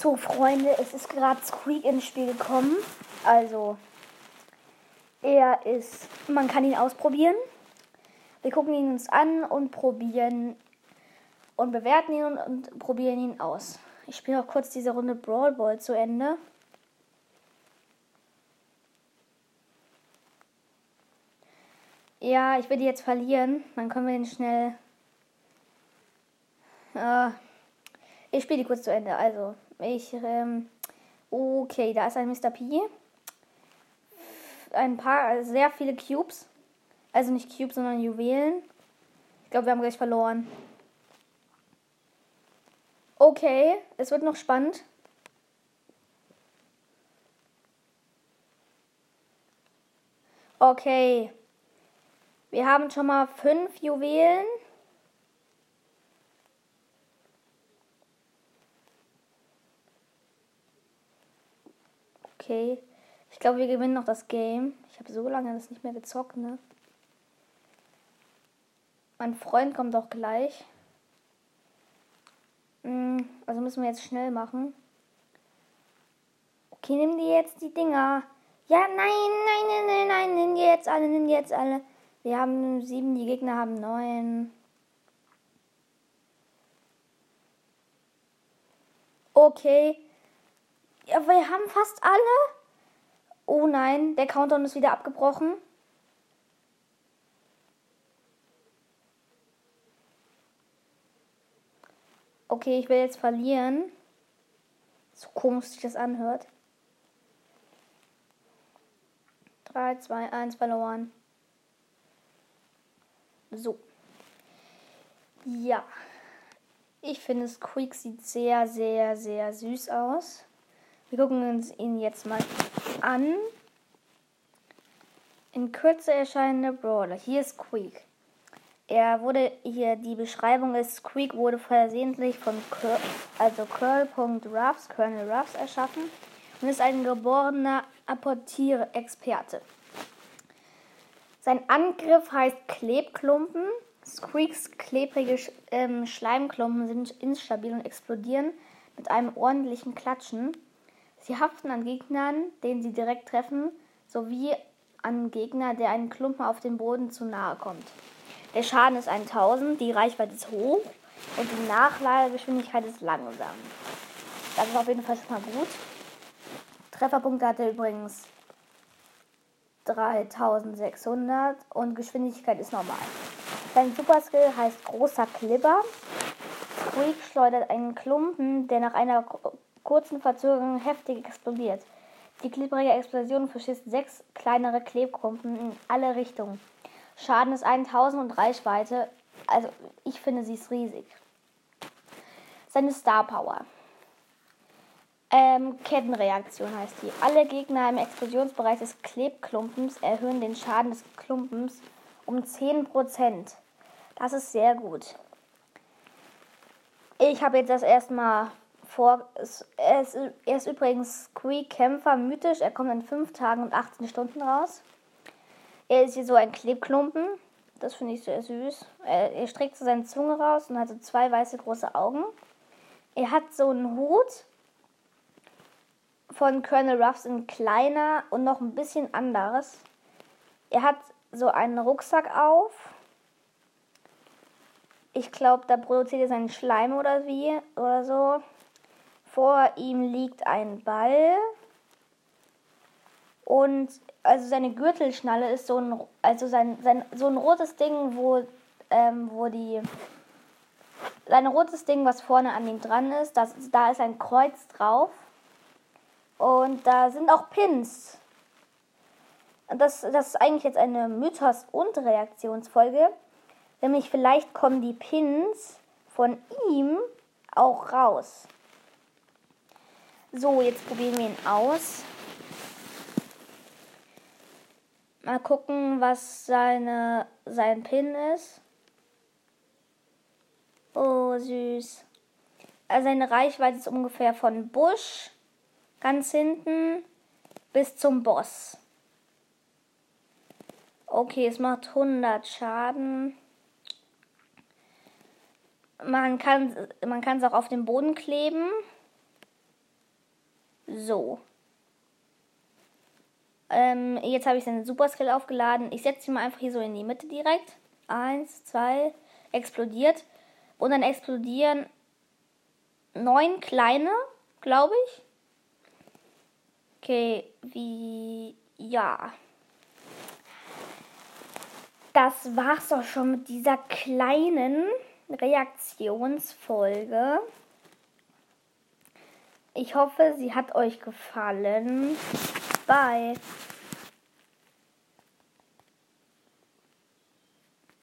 So, Freunde, es ist gerade Squeak ins Spiel gekommen. Also, er ist, man kann ihn ausprobieren. Wir gucken ihn uns an und probieren und bewerten ihn und, und probieren ihn aus. Ich spiele noch kurz diese Runde Brawl Ball zu Ende. Ja, ich will die jetzt verlieren. Dann können wir den schnell. Äh, ich spiele die kurz zu Ende. Also, ich. Ähm, okay, da ist ein Mr. P. Ein paar, sehr viele Cubes. Also nicht Cubes, sondern Juwelen. Ich glaube, wir haben gleich verloren. Okay, es wird noch spannend. Okay. Wir haben schon mal fünf Juwelen. Okay. Ich glaube, wir gewinnen noch das Game. Ich habe so lange das nicht mehr gezockt, ne? Mein Freund kommt auch gleich. Hm, also müssen wir jetzt schnell machen. Okay, nimm dir jetzt die Dinger. Ja, nein, nein, nein, nein, nein, nimm die jetzt alle, nimm die jetzt alle. Wir haben sieben, die Gegner haben neun. Okay. Ja, wir haben fast alle. Oh nein, der Countdown ist wieder abgebrochen. Okay, ich will jetzt verlieren. So komisch sich das anhört. 3, 2, 1 verloren. So. Ja. Ich finde, Squeak sieht sehr, sehr, sehr süß aus. Wir gucken uns ihn jetzt mal an. In Kürze erscheinende Brawler. Hier ist Squeak. Er wurde hier, die Beschreibung ist, Squeak wurde versehentlich von Cur also Curl.Ruffs, Colonel Ruffs erschaffen und ist ein geborener Apportierexperte. Sein Angriff heißt Klebklumpen. Squeaks klebrige ähm, Schleimklumpen sind instabil und explodieren mit einem ordentlichen Klatschen. Sie haften an Gegnern, denen sie direkt treffen, sowie an Gegner, der einen Klumpen auf dem Boden zu nahe kommt. Der Schaden ist 1000, die Reichweite ist hoch und die Nachladegeschwindigkeit ist langsam. Das ist auf jeden Fall schon mal gut. Trefferpunkte hat er übrigens 3600 und Geschwindigkeit ist normal. Sein Superskill heißt großer Klipper. Squeak schleudert einen Klumpen, der nach einer kurzen Verzögerung heftig explodiert. Die klipprige Explosion verschießt sechs kleinere Klebklumpen in alle Richtungen. Schaden ist 1000 und Reichweite, also ich finde sie ist riesig. Seine Star Power. Ähm, Kettenreaktion heißt die. Alle Gegner im Explosionsbereich des Klebklumpens erhöhen den Schaden des Klumpens um 10%. Das ist sehr gut. Ich habe jetzt das erstmal vor. Er ist, er ist übrigens Squeak Kämpfer mythisch. Er kommt in 5 Tagen und 18 Stunden raus. Er ist hier so ein Klebklumpen. Das finde ich sehr süß. Er, er streckt so seine Zunge raus und hat so zwei weiße große Augen. Er hat so einen Hut von Colonel Ruffs in kleiner und noch ein bisschen anderes. Er hat so einen Rucksack auf. Ich glaube, da produziert er seinen Schleim oder wie oder so. Vor ihm liegt ein Ball. Und also seine Gürtelschnalle ist so ein, also sein, sein, so ein rotes Ding, wo, ähm, wo die, sein rotes Ding, was vorne an ihm dran ist, das, da ist ein Kreuz drauf. Und da sind auch Pins. Das, das ist eigentlich jetzt eine Mythos- und Reaktionsfolge. Nämlich vielleicht kommen die Pins von ihm auch raus. So, jetzt probieren wir ihn aus. Mal gucken, was seine, sein Pin ist. Oh, süß. Also seine Reichweite ist ungefähr von Busch ganz hinten bis zum Boss. Okay, es macht 100 Schaden. Man kann man es auch auf den Boden kleben. So. Ähm, jetzt habe ich seinen Super Skill aufgeladen. Ich setze ihn mal einfach hier so in die Mitte direkt. Eins, zwei, explodiert. Und dann explodieren neun kleine, glaube ich. Okay, wie. Ja. Das war's doch schon mit dieser kleinen Reaktionsfolge. Ich hoffe, sie hat euch gefallen. Bye.